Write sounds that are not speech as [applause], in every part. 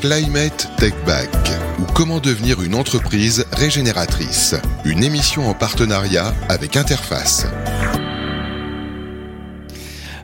Climate Tech Back ou comment devenir une entreprise régénératrice. Une émission en partenariat avec Interface.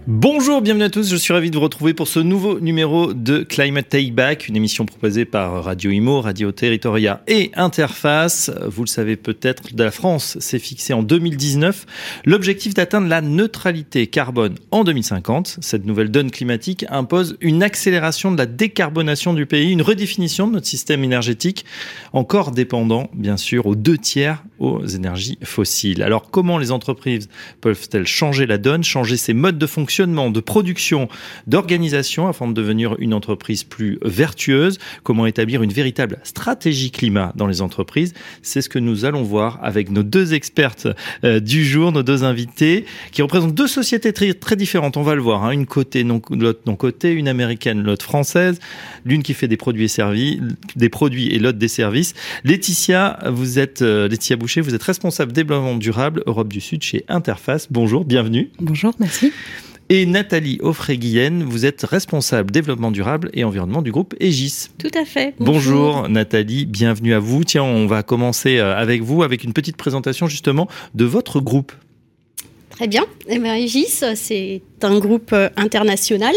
Bonjour, bienvenue à tous. Je suis ravi de vous retrouver pour ce nouveau numéro de Climate Take Back, une émission proposée par Radio Imo, Radio Territoria et Interface. Vous le savez peut-être, la France s'est fixé en 2019 l'objectif d'atteindre la neutralité carbone en 2050. Cette nouvelle donne climatique impose une accélération de la décarbonation du pays, une redéfinition de notre système énergétique, encore dépendant, bien sûr, aux deux tiers aux énergies fossiles. Alors, comment les entreprises peuvent-elles changer la donne, changer ses modes de fonctionnement de production, d'organisation afin de devenir une entreprise plus vertueuse, comment établir une véritable stratégie climat dans les entreprises? C'est ce que nous allons voir avec nos deux expertes euh, du jour, nos deux invités, qui représentent deux sociétés très, différentes. On va le voir, hein. une côté, l'autre non côté, une américaine, l'autre française, l'une qui fait des produits et des produits et l'autre des services. Laetitia, vous êtes euh, Laetitia Boucher, vous êtes responsable développement durable Europe du Sud chez Interface. Bonjour, bienvenue. Bonjour, merci. Et Nathalie Offray-Guillen, vous êtes responsable développement durable et environnement du groupe Aegis. Tout à fait. Bonjour. Nathalie, bienvenue à vous. Tiens, on va commencer euh, avec vous avec une petite présentation justement de votre groupe. Très bien. Eh bien Aegis, c'est un groupe euh, international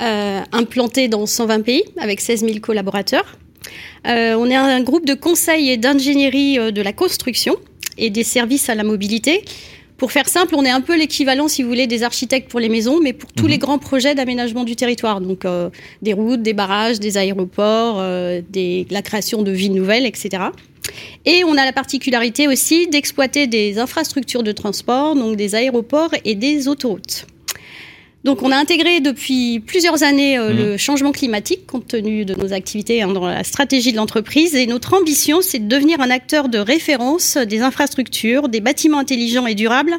euh, implanté dans 120 pays avec 16 000 collaborateurs. On est un groupe de conseil et d'ingénierie de la construction et des services à la mobilité pour faire simple, on est un peu l'équivalent, si vous voulez, des architectes pour les maisons, mais pour tous les mhm. grands projets d'aménagement du territoire. Donc euh, des routes, des barrages, des aéroports, euh, des, la création de villes nouvelles, etc. Et on a la particularité aussi d'exploiter des infrastructures de transport, donc des aéroports et des autoroutes. Donc on a intégré depuis plusieurs années euh, le mmh. changement climatique compte tenu de nos activités hein, dans la stratégie de l'entreprise et notre ambition c'est de devenir un acteur de référence des infrastructures, des bâtiments intelligents et durables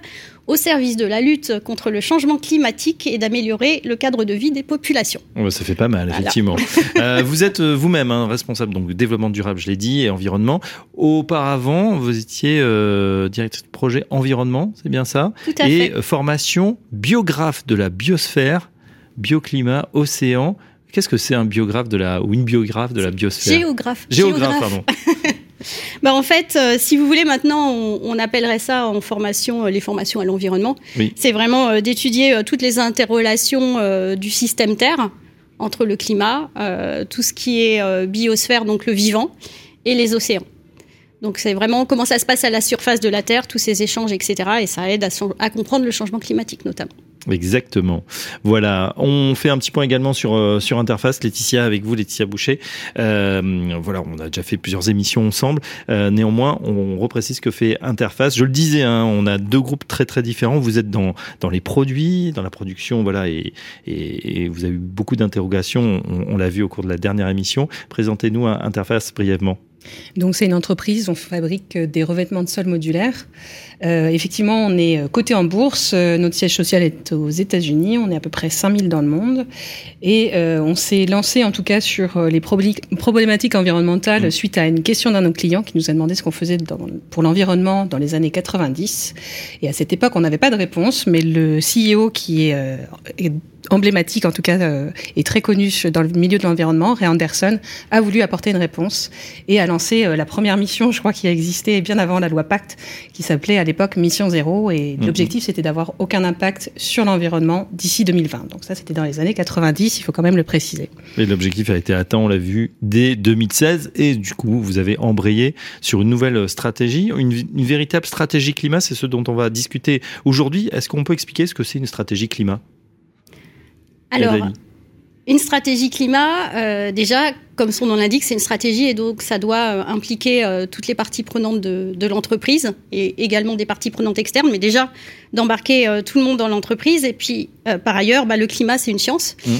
au service de la lutte contre le changement climatique et d'améliorer le cadre de vie des populations. ça fait pas mal, effectivement. [laughs] Euh, vous êtes euh, vous-même hein, responsable donc, du développement durable, je l'ai dit, et environnement. Auparavant, vous étiez euh, directrice de projet environnement, c'est bien ça? Tout à et formation biographe de la biosphère, bioclimat, océan. Qu'est-ce que c'est un biographe de la ou une biographe de la biosphère? Géographe. Géographe, pardon. [laughs] bah en fait, euh, si vous voulez, maintenant, on, appellerait ça en formation euh, les formations à l'environnement. C'est vraiment euh, d'étudier toutes les interrelations du système Terre entre le climat, tout ce qui est biosphère, donc le vivant, et les océans. Donc c'est vraiment comment ça se passe à la surface de la Terre, tous ces échanges, etc. Et ça aide à comprendre le changement climatique notamment. Exactement. Voilà, on fait un petit point également sur euh, sur Interface, Laetitia avec vous, Laetitia Boucher. Euh, voilà, on a déjà fait plusieurs émissions ensemble. Euh, néanmoins, on reprécise ce que fait Interface. Je le disais, hein, on a deux groupes très très différents. Vous êtes dans dans les produits, dans la production, voilà, et et, vous avez eu beaucoup d'interrogations. On, on l'a vu au cours de la dernière émission. Présentez-nous Interface brièvement. Donc c'est une entreprise, on fabrique des revêtements de sol modulaires. Euh, effectivement, on est coté en bourse, euh, notre siège social est aux États-Unis, on est à peu près 5000 dans le monde. Et euh, on s'est lancé en tout cas sur les problématiques environnementales mmh. suite à une question d'un de nos clients qui nous a demandé ce qu'on faisait pour l'environnement dans les années 90 et à cette époque on n'avait pas de réponse. Mais le CEO qui est, est emblématique, en tout cas, euh, et très connu dans le milieu de l'environnement, Ray Anderson, a voulu apporter une réponse et a lancé euh, la première mission, je crois, qui a existé bien avant la loi Pacte, qui s'appelait à l'époque Mission Zéro. Et mhm. l'objectif, c'était d'avoir aucun impact sur l'environnement d'ici 2020. Donc ça, c'était dans les années 90, il faut quand même le préciser. Et l'objectif a été atteint, on l'a vu, dès 2016. Et du coup, vous avez embrayé sur une nouvelle stratégie, une, une véritable stratégie climat. C'est ce dont on va discuter aujourd'hui. Est-ce qu'on peut expliquer ce que c'est une stratégie climat? Alors, une stratégie climat, euh, déjà, comme son nom l'indique, c'est une stratégie et donc ça doit euh, impliquer euh, toutes les parties prenantes de, l'entreprise et également des parties prenantes externes, mais déjà d'embarquer tout le monde dans l'entreprise. Et puis, par ailleurs, bah, le climat, c'est une science. Mmh.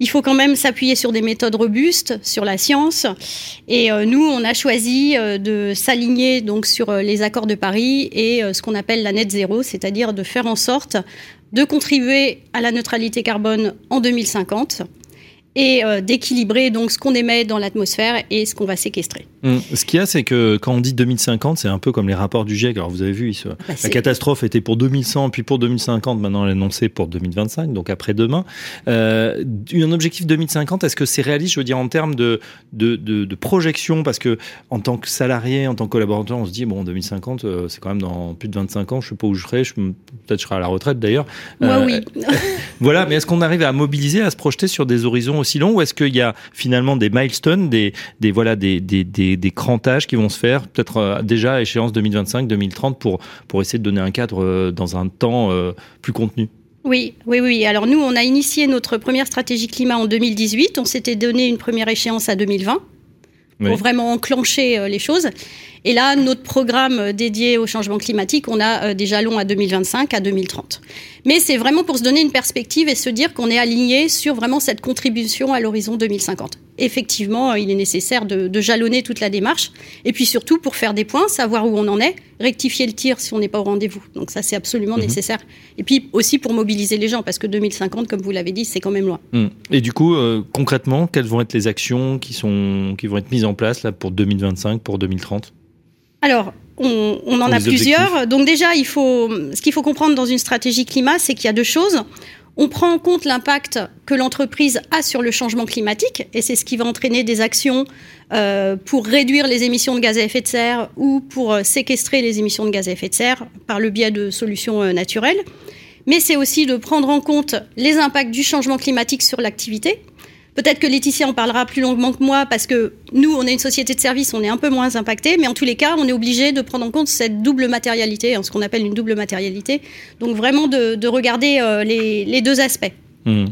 Il faut quand même s'appuyer sur des méthodes robustes, sur la science. Et nous, on a choisi de s'aligner donc sur les accords de Paris et ce qu'on appelle la net zéro, c'est-à-dire de faire en sorte de contribuer à la neutralité carbone en 2050 et euh, d'équilibrer donc ce qu'on émet dans l'atmosphère et ce qu'on va séquestrer. Mmh. Ce qu'il y a, c'est que quand on dit 2050, c'est un peu comme les rapports du GIEC. Alors vous avez vu, bah, la catastrophe était pour 2100, puis pour 2050, maintenant elle est annoncée pour 2025, donc après-demain. Euh, un objectif 2050, est-ce que c'est réaliste, je veux dire, en termes de, de, de, projection Parce que en tant que salarié, en tant que collaborateur, on se dit, bon, 2050, euh, c'est quand même dans plus de 25 ans, je sais pas où je serai, peut-être je serai à la retraite d'ailleurs. Moi, euh, oui. [laughs] voilà, mais est-ce qu'on arrive à mobiliser, à se projeter sur des horizons aussi longs, ou est-ce qu'il y a finalement des milestones, des, des voilà, des, des, des, des crantages qui vont se faire, peut-être euh, déjà à échéance 2025, 2030, pour, pour essayer de donner un cadre euh, dans un temps euh, plus contenu oui, oui, oui. Alors nous, on a initié notre première stratégie climat en 2018. On s'était donné une première échéance à 2020 pour vraiment enclencher les choses. Et là, notre programme dédié au changement climatique, on a des jalons à 2025, à 2030. Mais c'est vraiment pour se donner une perspective et se dire qu'on est aligné sur vraiment cette contribution à l'horizon 2050 effectivement, il est nécessaire de, jalonner toute la démarche. Et puis surtout, pour faire des points, savoir où on en est, rectifier le tir si on n'est pas au rendez-vous. Donc ça, c'est absolument mhm. nécessaire. Et puis aussi pour mobiliser les gens, parce que 2050, comme vous l'avez dit, c'est quand même loin. Mhm. Et du coup, euh, concrètement, quelles vont être les actions qui, sont, qui vont être mises en place là, pour 2025, pour 2030 alors, on, on en a plusieurs. Donc déjà, il faut, ce qu'il faut comprendre dans une stratégie climat, c'est qu'il y a deux choses. On prend en compte l'impact que l'entreprise a sur le changement climatique, et c'est ce qui va entraîner des actions euh, pour réduire les émissions de gaz à effet de serre ou pour euh, séquestrer les émissions de gaz à effet de serre par le biais de solutions euh, naturelles. Mais c'est aussi de prendre en compte les impacts du changement climatique sur l'activité, Peut-être que Laetitia en parlera plus longuement que moi parce que nous, on est une société de service, on est un peu moins impacté, mais en tous les cas, on est obligé de prendre en compte cette double matérialité, hein, ce qu'on appelle une double matérialité. Donc vraiment de, regarder euh, les, deux aspects. Mmh.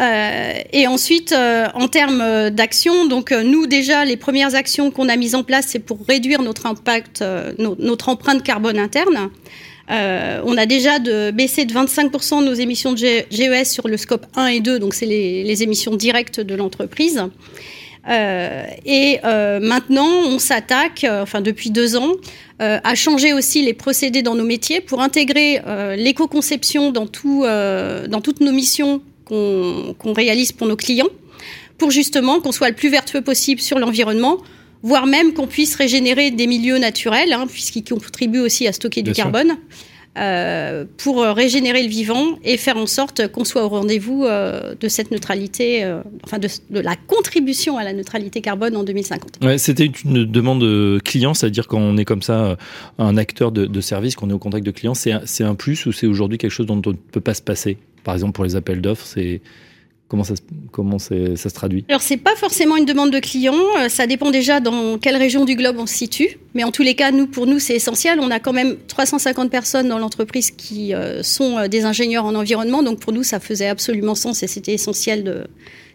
Euh, et ensuite, euh, en termes d'action, donc nous déjà, les premières actions qu'on a mises en place, c'est pour réduire notre impact, notre empreinte carbone interne. Euh, on a déjà baissé de 25% nos émissions de GES sur le scope 1 et 2, donc c'est les, émissions directes de l'entreprise. Euh, et euh, maintenant, on s'attaque, enfin depuis deux ans, à changer aussi les procédés dans nos métiers pour intégrer l'éco-conception dans, dans toutes nos missions qu'on réalise pour nos clients, pour justement qu'on soit le plus vertueux possible sur l'environnement, voire même qu'on puisse régénérer des milieux naturels, hein, puisqu'ils contribuent aussi à stocker du carbone. Euh, pour régénérer le vivant et faire en sorte qu'on soit au rendez-vous euh, de cette neutralité, euh, enfin de, la contribution à la neutralité carbone en 2050. Ouais, C'était une demande client, c'est-à-dire quand on est comme ça un acteur de, de service, qu'on est au contact de clients, c'est un plus ou c'est aujourd'hui quelque chose dont on ne peut pas se passer? Par exemple, pour les appels d'offres, c'est Comment ça, se traduit Alors, c'est pas forcément une demande de client. Euh, ça dépend déjà dans quelle région du globe on se situe. Mais en tous les cas, nous, pour nous, c'est essentiel. On a quand même 350 personnes dans l'entreprise qui euh, sont euh, des ingénieurs en environnement. Donc, pour nous, ça faisait absolument sens et c'était essentiel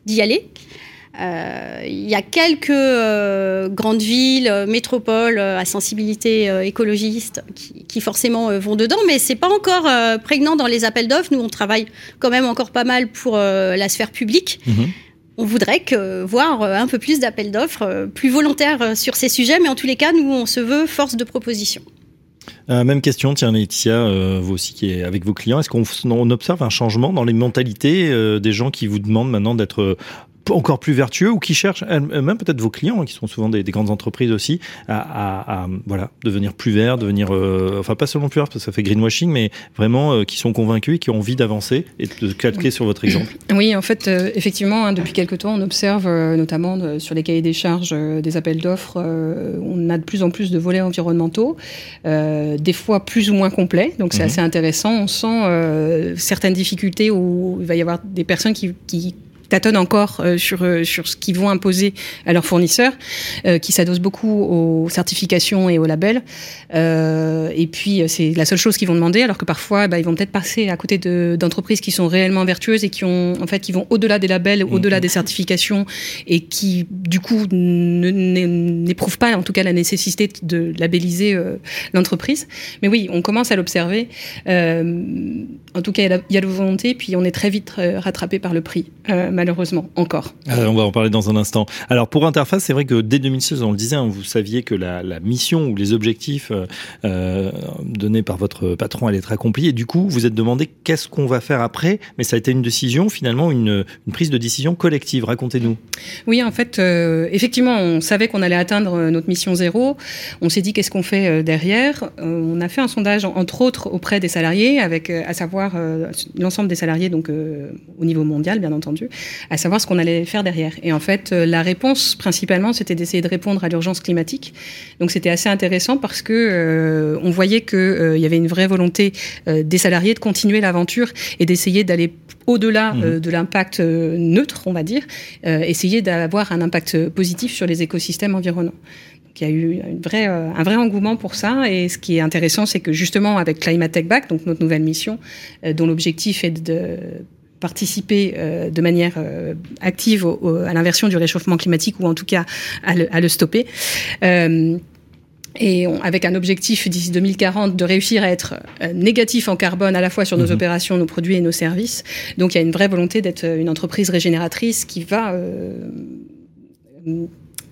d'y aller. Euh, il y a quelques euh, grandes villes, euh, métropoles à sensibilité écologiste qui, forcément vont dedans, mais c'est pas encore prégnant dans les appels d'offres. Nous, on travaille quand même encore pas mal pour la sphère publique. Mhm. On voudrait que, voir un peu plus d'appels d'offres plus volontaires sur ces sujets, mais en tous les cas, nous, on se veut force de proposition. même question, tiens Laetitia, vous aussi qui est avec vos clients, est-ce qu'on observe un changement dans les mentalités des gens qui vous demandent maintenant d'être encore plus vertueux ou qui cherchent, même peut-être vos clients, hein, qui sont souvent des, grandes entreprises aussi, à, voilà, devenir plus verts, devenir, euh, enfin pas seulement plus verts parce que ça fait greenwashing, mais vraiment euh, qui sont convaincus et qui ont envie d'avancer et de calquer sur votre exemple. [clears throat] Oui, en fait, euh, effectivement, hein, depuis quelques temps, on observe notamment sur les cahiers des charges des appels d'offres, on a de plus en plus de volets environnementaux, des fois plus ou moins complets, donc c'est mhm. assez intéressant. On sent certaines difficultés où il va y avoir des personnes qui, qui tâtonnent encore euh, sur, euh, sur ce qu'ils vont imposer à leurs fournisseurs, euh, qui s'adossent beaucoup aux certifications et aux labels. et puis, c'est la seule chose qu'ils vont demander, alors que parfois, bah, ils vont peut-être passer à côté d'entreprises qui sont réellement vertueuses et qui, ont, en fait, qui vont au-delà des labels, mmh. au-delà des certifications, et qui, du coup, n'éprouvent pas, en tout cas, la nécessité de labelliser l'entreprise. Mais oui, on commence à l'observer. en tout cas, il y, a la volonté, puis on est très vite rattrapé par le prix malheureusement, encore. on va en parler dans un instant. Alors pour Interface, c'est vrai que dès 2016, on le disait, hein, vous saviez que la, mission ou les objectifs donnés par votre patron allaient être accomplis, et du coup, vous êtes demandé qu'est-ce qu'on va faire après, mais ça a été une décision, finalement, une, une prise de décision collective. Racontez-nous. Oui, en fait, effectivement, on savait qu'on allait atteindre notre mission zéro. On s'est dit qu'est-ce qu'on fait derrière? on a fait un sondage, entre autres, auprès des salariés, avec à savoir l'ensemble des salariés, donc au niveau mondial, bien entendu, à savoir ce qu'on allait faire derrière. Et en fait, euh, la réponse, principalement, c'était d'essayer de répondre à l'urgence climatique. Donc c'était assez intéressant parce que euh, on voyait qu'il euh, y avait une vraie volonté des salariés de continuer l'aventure et d'essayer d'aller au-delà mmh. de l'impact neutre, on va dire, essayer d'avoir un impact positif sur les écosystèmes environnants. il y a eu une vraie, un vrai engouement pour ça. Et ce qui est intéressant, c'est que justement, avec Climate Tech Back, donc notre nouvelle mission, dont l'objectif est de participer euh, de manière euh, active à l'inversion du réchauffement climatique ou en tout cas à le, stopper. Euh, et avec un objectif d'ici 2040 de réussir à être négatif en carbone à la fois sur nos mhm. opérations, nos produits et nos services. Donc il y a une vraie volonté d'être une entreprise régénératrice qui va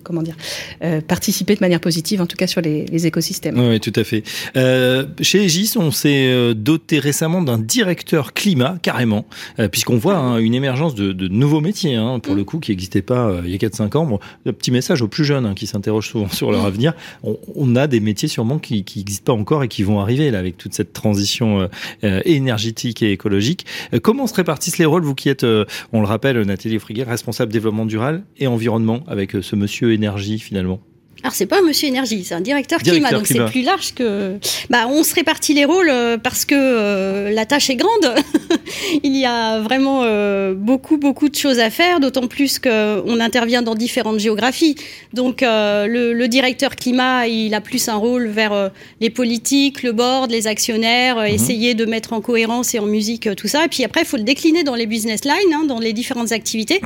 comment dire, euh, participer de manière positive, en tout cas sur les, écosystèmes. Oui, tout à fait. Euh, chez Egis, on s'est euh, doté récemment d'un directeur climat, carrément, puisqu'on voit hein, une émergence de, nouveaux métiers, hein, pour le coup, qui n'existaient pas il y a 4-5 ans. Bon, le petit message aux plus jeunes hein, qui s'interrogent souvent sur leur avenir. On, a des métiers sûrement qui n'existent pas encore et qui vont arriver là avec toute cette transition énergétique et écologique. comment se répartissent les rôles, vous qui êtes, on le rappelle, Nathalie Friguet, responsable développement durable et environnement, avec ce monsieur énergie finalement alors c'est pas un monsieur énergie, c'est un directeur, climat, donc c'est plus large que. Bah on se répartit les rôles euh, parce que euh, la tâche est grande. [laughs] Il y a vraiment euh, beaucoup beaucoup de choses à faire, d'autant plus qu'on intervient dans différentes géographies. Donc le, directeur climat, il a plus un rôle vers les politiques, le board, les actionnaires, mhm. essayer de mettre en cohérence et en musique tout ça. Et puis après, il faut le décliner dans les business lines, hein, dans les différentes activités.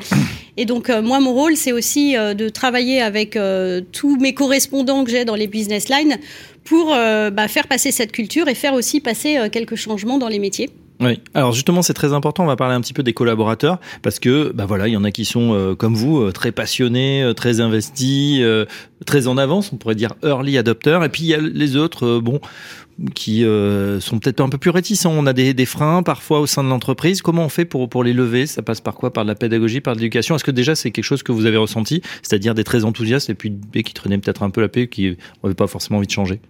Et donc moi, mon rôle, c'est aussi de travailler avec tous mes correspondants que j'ai dans les business lines pour euh, bah, faire passer cette culture et faire aussi passer euh, quelques changements dans les métiers. Oui. Alors justement, c'est très important. On va parler un petit peu des collaborateurs parce que, bah voilà, il y en a qui sont euh, comme vous, très passionnés, très investis, très en avance. On pourrait dire early adopter. Et puis il y a les autres, bon, qui euh, sont peut-être un peu plus réticents. On a des, des, freins parfois au sein de l'entreprise. Comment on fait pour, pour les lever? Ça passe par quoi? Par de la pédagogie, par de l'éducation? Est-ce que déjà c'est quelque chose que vous avez ressenti? C'est-à-dire des très enthousiastes et puis des qui traînaient peut-être un peu la paix, qui n'avaient pas forcément envie de changer?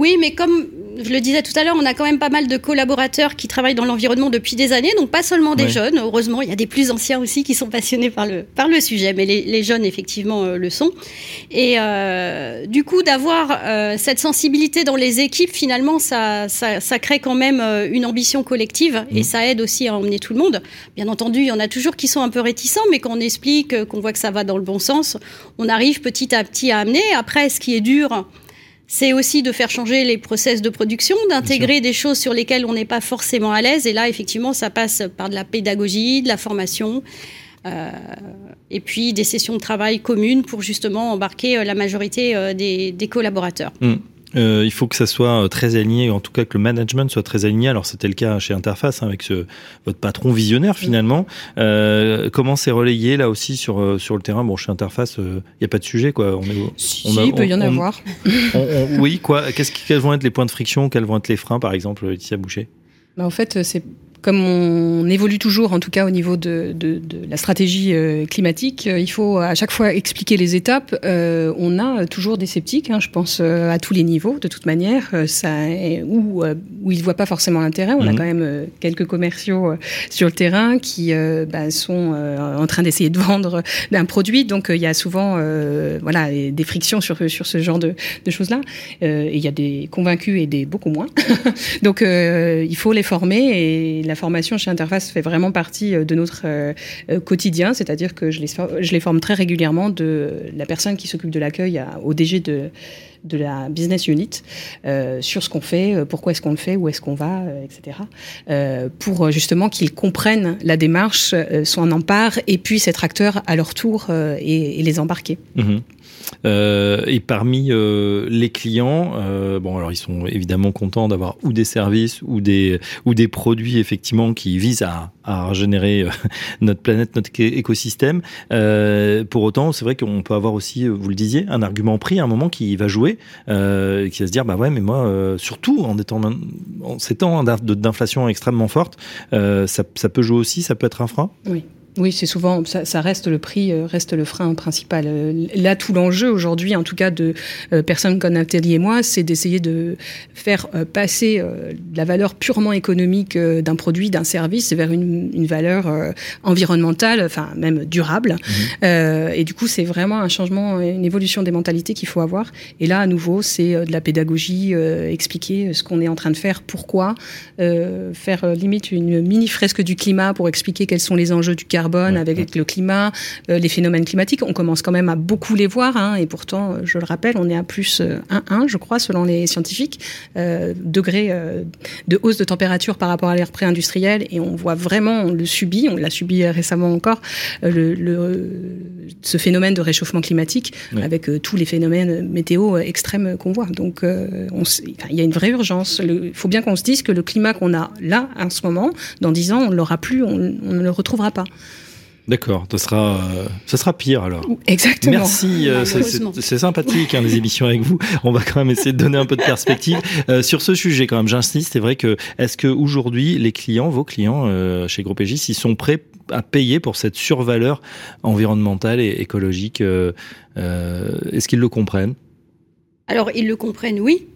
Oui, mais comme je le disais tout à l'heure, on a quand même pas mal de collaborateurs qui travaillent dans l'environnement depuis des années, donc pas seulement des jeunes. Heureusement, il y a des plus anciens aussi qui sont passionnés par le, par le sujet, mais les, jeunes, effectivement, euh, le sont. Et euh, du coup, d'avoir euh, cette sensibilité dans les équipes, finalement, ça, ça, crée quand même une ambition collective et mmh. ça aide aussi à emmener tout le monde. Bien entendu, il y en a toujours qui sont un peu réticents, mais quand on explique, qu'on voit que ça va dans le bon sens, on arrive petit à petit à amener. Après, ce qui est dur, c'est aussi de faire changer les process de production, d'intégrer des choses sur lesquelles on n'est pas forcément à l'aise. Et là, effectivement, ça passe par de la pédagogie, de la formation. Euh, et puis des sessions de travail communes pour justement embarquer euh, la majorité euh, des, collaborateurs. Mmh. Euh, il faut que ça soit euh, très aligné, en tout cas que le management soit très aligné. Alors c'était le cas chez Interface hein, avec ce, votre patron visionnaire finalement. Euh, comment c'est relayé là aussi sur euh, sur le terrain? Bon, chez Interface, il n'y a pas de sujet quoi. On est, si, il peut y en avoir. [laughs] oui, quoi Qu'est-ce quels vont être les points de friction? Quels vont être les freins, par exemple, Laetitia Boucher? Bah, En fait, c'est comme on évolue toujours, en tout cas au niveau de, de, de la stratégie euh, climatique, euh, il faut à chaque fois expliquer les étapes. Euh, on a toujours des sceptiques, hein, je pense, à tous les niveaux, de toute manière, ça, où, où ils ne voient pas forcément l'intérêt. On a mhm. quand même quelques commerciaux sur le terrain qui bah, sont en train d'essayer de vendre un produit, donc il y a souvent voilà, des frictions sur, sur ce genre de, de choses-là. et il y a des convaincus et des beaucoup moins. [laughs] donc il faut les former et la formation chez Interface fait vraiment partie euh, de notre euh, euh, quotidien, c'est-à-dire que je les, forme très régulièrement de la personne qui s'occupe de l'accueil au DG de, la business unit sur ce qu'on fait, pourquoi est-ce qu'on le fait, où est-ce qu'on va, etc. pour justement qu'ils comprennent la démarche, soient en empare et puissent être acteurs à leur tour et, les embarquer. Mmh et parmi les clients, bon alors ils sont évidemment contents d'avoir ou des services ou des ou des produits effectivement qui visent à, à régénérer [laughs] notre planète, notre écosystème. pour autant, c'est vrai qu'on peut avoir aussi, vous le disiez, un argument pris à un moment qui va jouer, qui va se dire bah ouais mais moi surtout en étant en ces temps d'inflation extrêmement forte, ça, ça peut jouer aussi, ça peut être un frein? Oui. Oui, c'est souvent, ça, reste le prix, euh, reste le frein principal. Euh, là, tout l'enjeu aujourd'hui, en tout cas de euh, personnes comme Nathalie et moi, c'est d'essayer de faire passer la valeur purement économique d'un produit, d'un service vers une, valeur environnementale, enfin même durable. Mmh. et du coup, c'est vraiment un changement, une évolution des mentalités qu'il faut avoir. Et là, à nouveau, c'est de la pédagogie, expliquer ce qu'on est en train de faire, pourquoi, faire limite une mini fresque du climat pour expliquer quels sont les enjeux du carbone avec le climat, euh, les phénomènes climatiques. On commence quand même à beaucoup les voir, hein, et pourtant, euh, je le rappelle, on est à plus 1,1, euh, je crois, selon les scientifiques, euh, degrés de hausse de température par rapport à l'ère pré-industrielle, et on voit vraiment, on le subit, on l'a subi récemment encore, le, le, ce phénomène de réchauffement climatique, avec tous les phénomènes météo extrêmes qu'on voit. Donc, on, il y a une vraie urgence. Il faut bien qu'on se dise que le climat qu'on a là, en ce moment, dans 10 ans, on ne l'aura plus, on, on ne le retrouvera pas. D'accord, ça sera, euh, ça sera pire alors. Exactement. Merci, euh, c'est sympathique hein, les émissions avec vous. On va quand même essayer de donner un peu de perspective euh, sur ce sujet quand même. J'insiste, c'est vrai que est-ce que aujourd'hui les clients, vos clients chez Groupe ils sont prêts à payer pour cette survaleur environnementale et écologique Est-ce qu'ils le comprennent? Alors ils le comprennent, oui,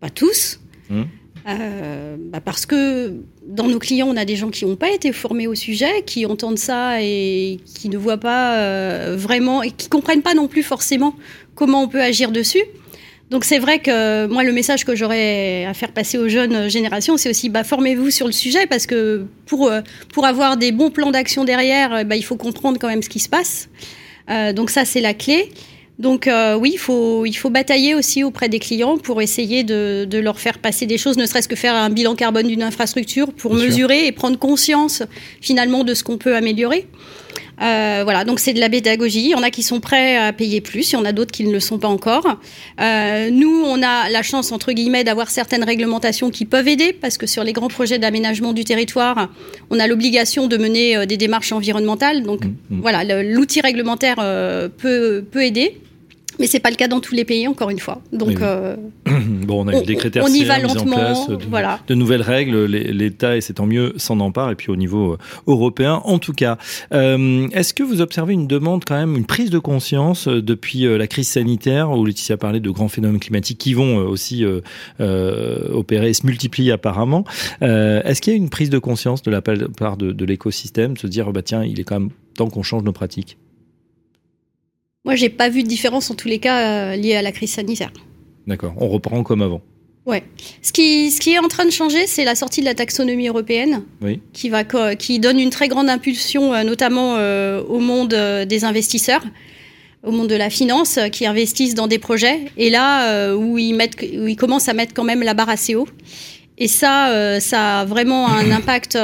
pas tous. Hum. Euh, bah parce que dans nos clients, on a des gens qui n'ont pas été formés au sujet, qui entendent ça et qui ne voient pas euh, vraiment et qui comprennent pas non plus forcément comment on peut agir dessus. Donc c'est vrai que moi le message que j'aurais à faire passer aux jeunes générations, c'est aussi bah, formez-vous sur le sujet parce que pour euh, pour avoir des bons plans d'action derrière, bah, il faut comprendre quand même ce qui se passe. donc ça c'est la clé. Donc euh, oui, il faut, il faut batailler aussi auprès des clients pour essayer de, de leur faire passer des choses, ne serait-ce que faire un bilan carbone d'une infrastructure pour mesurer et prendre conscience finalement de ce qu'on peut améliorer. Euh, voilà, donc c'est de la pédagogie. Il y en a qui sont prêts à payer plus, il y en a d'autres qui ne le sont pas encore. Euh, nous, on a la chance, entre guillemets, d'avoir certaines réglementations qui peuvent aider, parce que sur les grands projets d'aménagement du territoire, on a l'obligation de mener euh, des démarches environnementales. Donc mmh, mmh. voilà, l'outil réglementaire euh, peut, peut aider. Mais c'est pas le cas dans tous les pays, encore une fois. Donc, euh, [clears throat] bon, on a eu des critères on y va lentement, en place, de, voilà. de nouvelles règles. L'État, et c'est tant mieux, s'en empare. Et puis au niveau euh, européen, en tout cas, euh, est-ce que vous observez une demande quand même, une prise de conscience depuis la crise sanitaire, où Laetitia parlait de grands phénomènes climatiques qui vont aussi opérer et se multiplier apparemment. est-ce qu'il y a une prise de conscience de la part de, de l'écosystème, de se dire bah tiens, il est quand même temps qu'on change nos pratiques? Moi, j'ai pas vu de différence en tous les cas euh, liée à la crise sanitaire. D'accord, on reprend comme avant. Ouais. Ce qui, ce qui est en train de changer, c'est la sortie de la taxonomie européenne, oui. qui, va, qui donne une très grande impulsion, euh, notamment euh, au monde des investisseurs, au monde de la finance, qui investissent dans des projets, et là où ils, mettent, où ils commencent à mettre quand même la barre assez haut. Et ça, ça a vraiment un [coughs] impact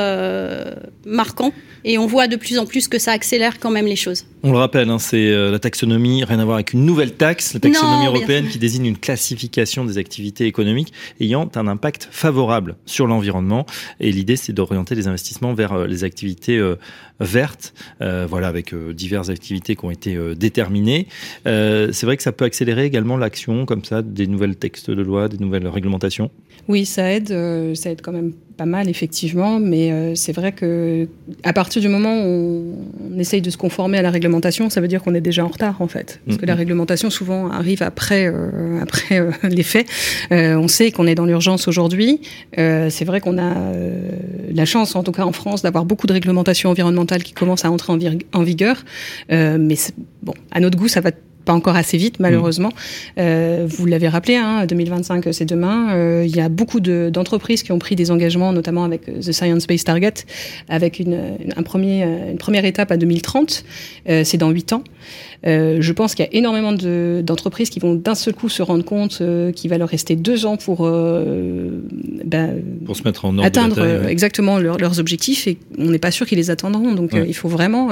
marquant et on voit de plus en plus que ça accélère quand même les choses. On le rappelle, hein, c'est euh, la taxonomie, rien à voir avec une nouvelle taxe, la taxonomie européenne qui désigne une classification des activités économiques ayant un impact favorable sur l'environnement. Et l'idée, c'est d'orienter les investissements vers euh, les activités euh, vertes, voilà, avec diverses activités qui ont été déterminées. c'est vrai que ça peut accélérer également l'action comme ça des nouvelles textes de loi, des nouvelles réglementations? Oui, ça aide, ça aide quand même pas mal effectivement, mais c'est vrai que à partir du moment où on, essaye de se conformer à la réglementation, ça veut dire qu'on est déjà en retard en fait. Parce que la réglementation souvent arrive après, euh, après euh, [laughs] les faits. Euh, on sait qu'on est dans l'urgence aujourd'hui. c'est vrai qu'on a la chance, en tout cas en France, d'avoir beaucoup de réglementations environnementales qui commencent à entrer en, en vigueur. mais bon, à notre goût, ça va pas encore assez vite malheureusement. Mm. Euh, vous l'avez rappelé, hein, 2025 c'est demain. Euh, il y a beaucoup d'entreprises qui ont pris des engagements, notamment avec euh, The Science Based Target, avec une, un premier, une première étape à 2030. c'est dans 8 ans. Euh, je pense qu'il y a énormément d'entreprises qui vont d'un seul coup se rendre compte euh, qu'il va leur rester deux ans pour, euh, pour se mettre en atteindre exactement leurs objectifs et on n'est pas sûr qu'ils les attendront. Donc il faut vraiment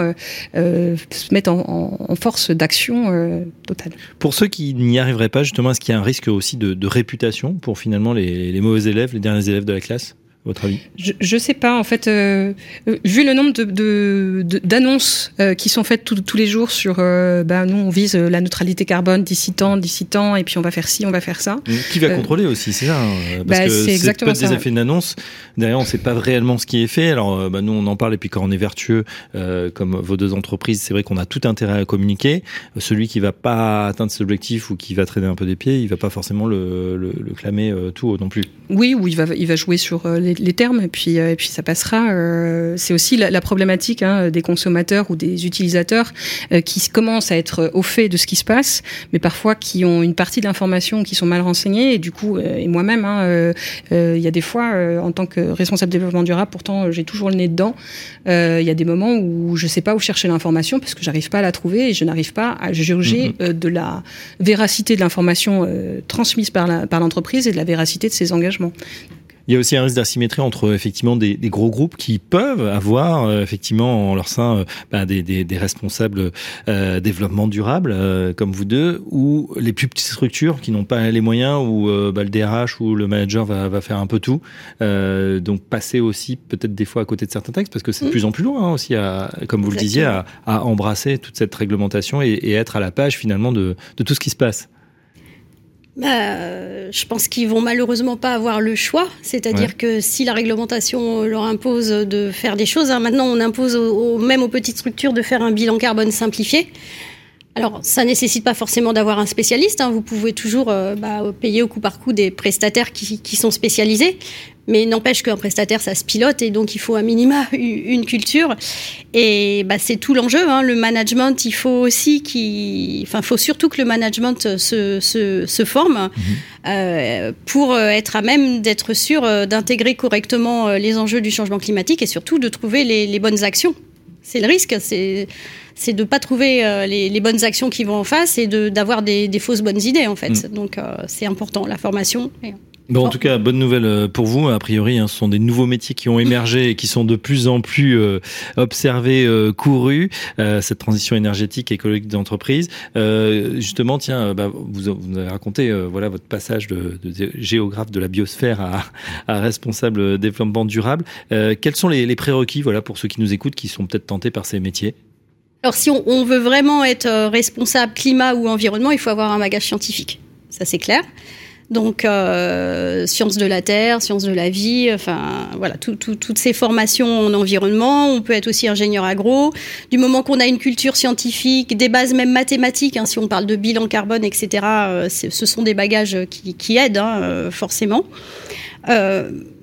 se mettre en, force d'action totale. Pour ceux qui n'y arriveraient pas, justement, est-ce qu'il y a un risque aussi de, de réputation pour finalement les, les mauvais élèves, les derniers élèves de la classe? Votre avis? Je, je sais pas. En fait, euh, euh vu le nombre de, d'annonces de, euh, qui sont faites tous les jours sur, euh, bah, nous on vise la neutralité carbone d'ici tant, d'ici tant, et puis on va faire ci, on va faire ça. Qui va contrôler aussi, c'est ça hein, Parce bah, que c'est exactement peut-être des effets d'annonce. Derrière, on sait pas réellement ce qui est fait. Alors, bah, nous on en parle, et puis quand on est vertueux, comme vos deux entreprises, c'est vrai qu'on a tout intérêt à communiquer. Celui qui va pas atteindre ses objectifs ou qui va traîner un peu des pieds, il va pas forcément le, le, le clamer tout haut non plus. Oui, ou il va, il va jouer sur les les, termes et puis, euh, et puis ça passera. Euh, c'est aussi la, la problématique hein, des consommateurs ou des utilisateurs euh, qui commencent à être au fait de ce qui se passe, mais parfois qui ont une partie de l'information qui sont mal renseignés. Et du coup, et moi-même, hein, il y a des fois, en tant que responsable développement durable, pourtant j'ai toujours le nez dedans. Il y a des moments où je sais pas où chercher l'information parce que j'arrive pas à la trouver et je n'arrive pas à juger mm-hmm. de la véracité de l'information transmise par l'entreprise par et de la véracité de ses engagements. Il y a aussi un risque d'asymétrie entre effectivement des, des, gros groupes qui peuvent avoir euh, effectivement en leur sein euh, bah, des, des, des, responsables euh, développement durable euh, comme vous deux, ou les plus petites structures qui n'ont pas les moyens, où bah, le DRH ou le manager va, va faire un peu tout. donc passer aussi peut-être des fois à côté de certains textes, parce que c'est de mmh. plus en plus loin hein, aussi, à, comme vous Exactement. le disiez, à, à, embrasser toute cette réglementation et, et être à la page finalement de, de tout ce qui se passe. Bah, je pense qu'ils vont malheureusement pas avoir le choix. C'est-à-dire ouais. que si la réglementation leur impose de faire des choses, hein, maintenant on impose au, au, même aux petites structures de faire un bilan carbone simplifié. Alors, ça nécessite pas forcément d'avoir un spécialiste. Hein. Vous pouvez toujours euh, bah, payer au coup par coup des prestataires qui, qui sont spécialisés. Mais n'empêche qu'un prestataire, ça se pilote et donc il faut un minima [laughs] une culture. Et bah, c'est tout l'enjeu. Hein. Le management, il faut aussi qu'il, enfin, faut surtout que le management se, se, se forme mmh. euh, pour être à même d'être sûr euh, d'intégrer correctement euh, les enjeux du changement climatique et surtout de trouver les, les bonnes actions. C'est le risque. C'est c'est de pas trouver euh, les, les, bonnes actions qui vont en face et d'avoir des, des, fausses bonnes idées en fait. Mmh. Donc euh, c'est important la formation. Et... Bon, en tout cas, bonne nouvelle euh, pour vous. A priori, hein, ce sont des nouveaux métiers qui ont émergé et qui sont de plus en plus euh, observés, euh, courus. Euh, cette transition énergétique et écologique d'entreprise. Justement, tiens, bah, vous, vous avez raconté, voilà, votre passage de, de, géographe de la biosphère à, à responsable développement durable. quels sont les, les prérequis, voilà, pour ceux qui nous écoutent, qui sont peut-être tentés par ces métiers? Alors si on, veut vraiment être responsable climat ou environnement, il faut avoir un bagage scientifique. Ça c'est clair. Donc, euh, sciences de la terre, sciences de la vie, enfin, voilà, tout, tout, toutes ces formations en environnement. On peut être aussi ingénieur agro. Du moment qu'on a une culture scientifique, des bases même mathématiques, hein, si on parle de bilan carbone, etc., euh, ce sont des bagages qui, qui aident, hein, euh, forcément.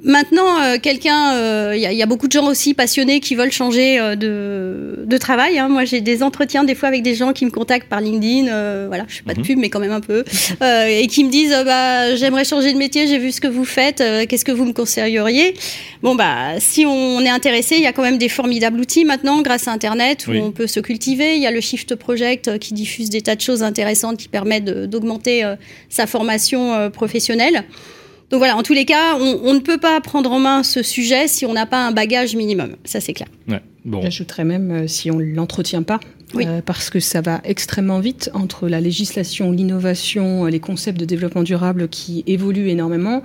Euh, maintenant, euh, quelqu'un, il euh, y, y, a beaucoup de gens aussi passionnés qui veulent changer euh, de, de, travail. Hein. Moi, j'ai des entretiens des fois avec des gens qui me contactent par LinkedIn. Euh, voilà, je suis pas mm -hmm. de pub, mais quand même un peu, et qui me disent bah j'aimerais changer de métier, j'ai vu ce que vous faites, qu'est-ce que vous me conseilleriez? Bon bah si on est intéressé, il y a quand même des formidables outils maintenant grâce à Internet où oui. on peut se cultiver. Il y a le Shift Project qui diffuse des tas de choses intéressantes qui permettent d'augmenter sa formation professionnelle. Donc voilà, en tous les cas, on, on, ne peut pas prendre en main ce sujet si on n'a pas un bagage minimum. Ça, c'est clair. Ouais, bon. J'ajouterais même euh, si on ne l'entretient pas. Oui. Euh, parce que ça va extrêmement vite entre la législation, l'innovation, les concepts de développement durable qui évoluent énormément.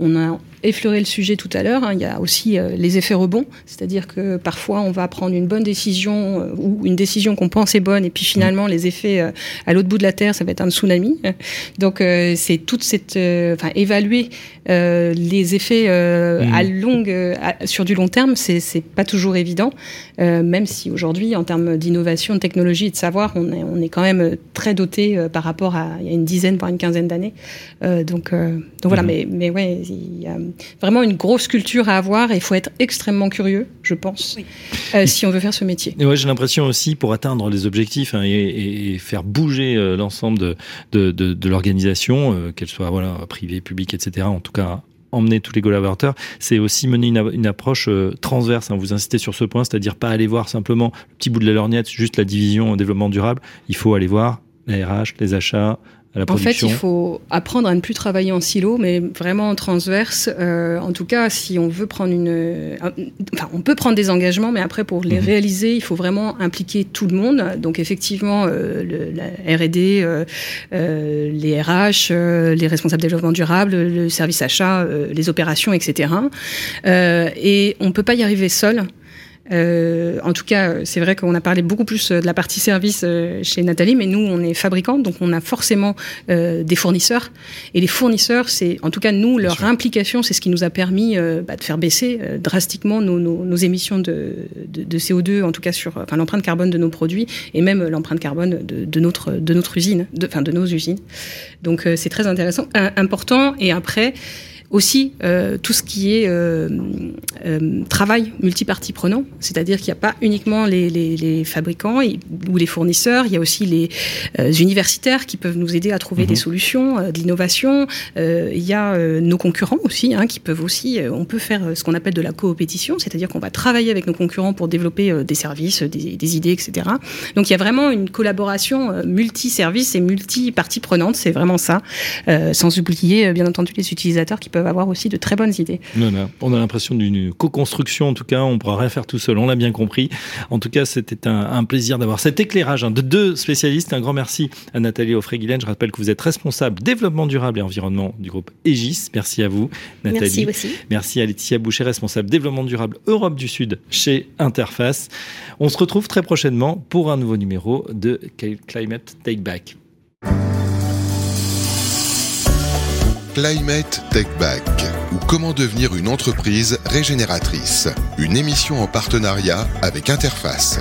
On a effleuré le sujet tout à l'heure. Hein. Il y a aussi euh, les effets rebonds, c'est-à-dire que parfois on va prendre une bonne décision euh, ou une décision qu'on pense est bonne et puis finalement les effets euh, à l'autre bout de la terre, ça va être un tsunami. [laughs] Donc c'est toute cette, enfin évaluer les effets mmh. à longue, à, sur du long terme, c'est pas toujours évident, même si aujourd'hui en termes d'innovation, de technologie et de savoir, on est, on est quand même très doté par rapport à il y a une dizaine voire une quinzaine d'années. donc donc voilà, mmh. mais mais ouais, il y a vraiment une grosse culture à avoir et il faut être extrêmement curieux, je pense, oui. euh, si on veut faire ce métier. Et ouais, j'ai l'impression aussi pour atteindre les objectifs hein, et, et, faire bouger euh, l'ensemble de, de, de, de l'organisation, euh, qu'elle soit voilà privée, publique, etc. En tout cas emmener tous les collaborateurs, c'est aussi mener une, une approche euh, transverse. Hein, vous insistez sur ce point, c'est-à-dire pas aller voir simplement le petit bout de la lorgnette, juste la division développement durable. Il faut aller voir la RH, les achats, à la production En fait, il faut apprendre à ne plus travailler en silo, mais vraiment en transverse. Euh, en tout cas, si on veut prendre une... Euh, enfin, on peut prendre des engagements, mais après, pour les mhm. réaliser, il faut vraiment impliquer tout le monde. Donc, effectivement, euh, le, la R&D, les RH, les responsables développement durable, le service achat, les opérations, etc. et on ne peut pas y arriver seul. Euh, en tout cas, c'est vrai qu'on a parlé beaucoup plus euh, de la partie service euh, chez Nathalie, mais nous, on est fabricants, donc on a forcément des fournisseurs. Et les fournisseurs, c'est, en tout cas, nous, leur implication, c'est ce qui nous a permis bah, de faire baisser drastiquement nos, émissions de, CO2, en tout cas sur enfin, l'empreinte carbone de nos produits et même l'empreinte carbone de, notre, de notre usine, enfin de nos usines. Donc c'est très intéressant, important. Et après, aussi euh, tout ce qui est euh, euh, travail multipartie prenant, c'est-à-dire qu'il n'y a pas uniquement les, les, les fabricants ou les fournisseurs, il y a aussi les euh, universitaires qui peuvent nous aider à trouver des mhm. solutions, euh, de l'innovation. il y a nos concurrents aussi, hein, qui peuvent aussi, on peut faire ce qu'on appelle de la coopétition, c'est-à-dire qu'on va travailler avec nos concurrents pour développer des services, des, des, idées, etc. Donc il y a vraiment une collaboration multi-services et multi-parties prenantes, c'est vraiment ça, sans oublier bien entendu les utilisateurs qui peuvent avoir aussi de très bonnes idées. On a l'impression d'une co-construction, en tout cas, on ne pourra rien faire tout seul, on l'a bien compris. En tout cas, c'était un, plaisir d'avoir cet éclairage hein, de deux spécialistes. Un grand merci à Nathalie Offray-Guilaine. Je rappelle que vous êtes responsable développement durable et environnement du groupe Aegis. Merci à vous, Nathalie. Merci aussi. Merci à Laetitia Boucher, responsable développement durable Europe du Sud chez Interface. On se retrouve très prochainement pour un nouveau numéro de Climate Take Back. Climate Tech Back ou comment devenir une entreprise régénératrice. Une émission en partenariat avec Interface.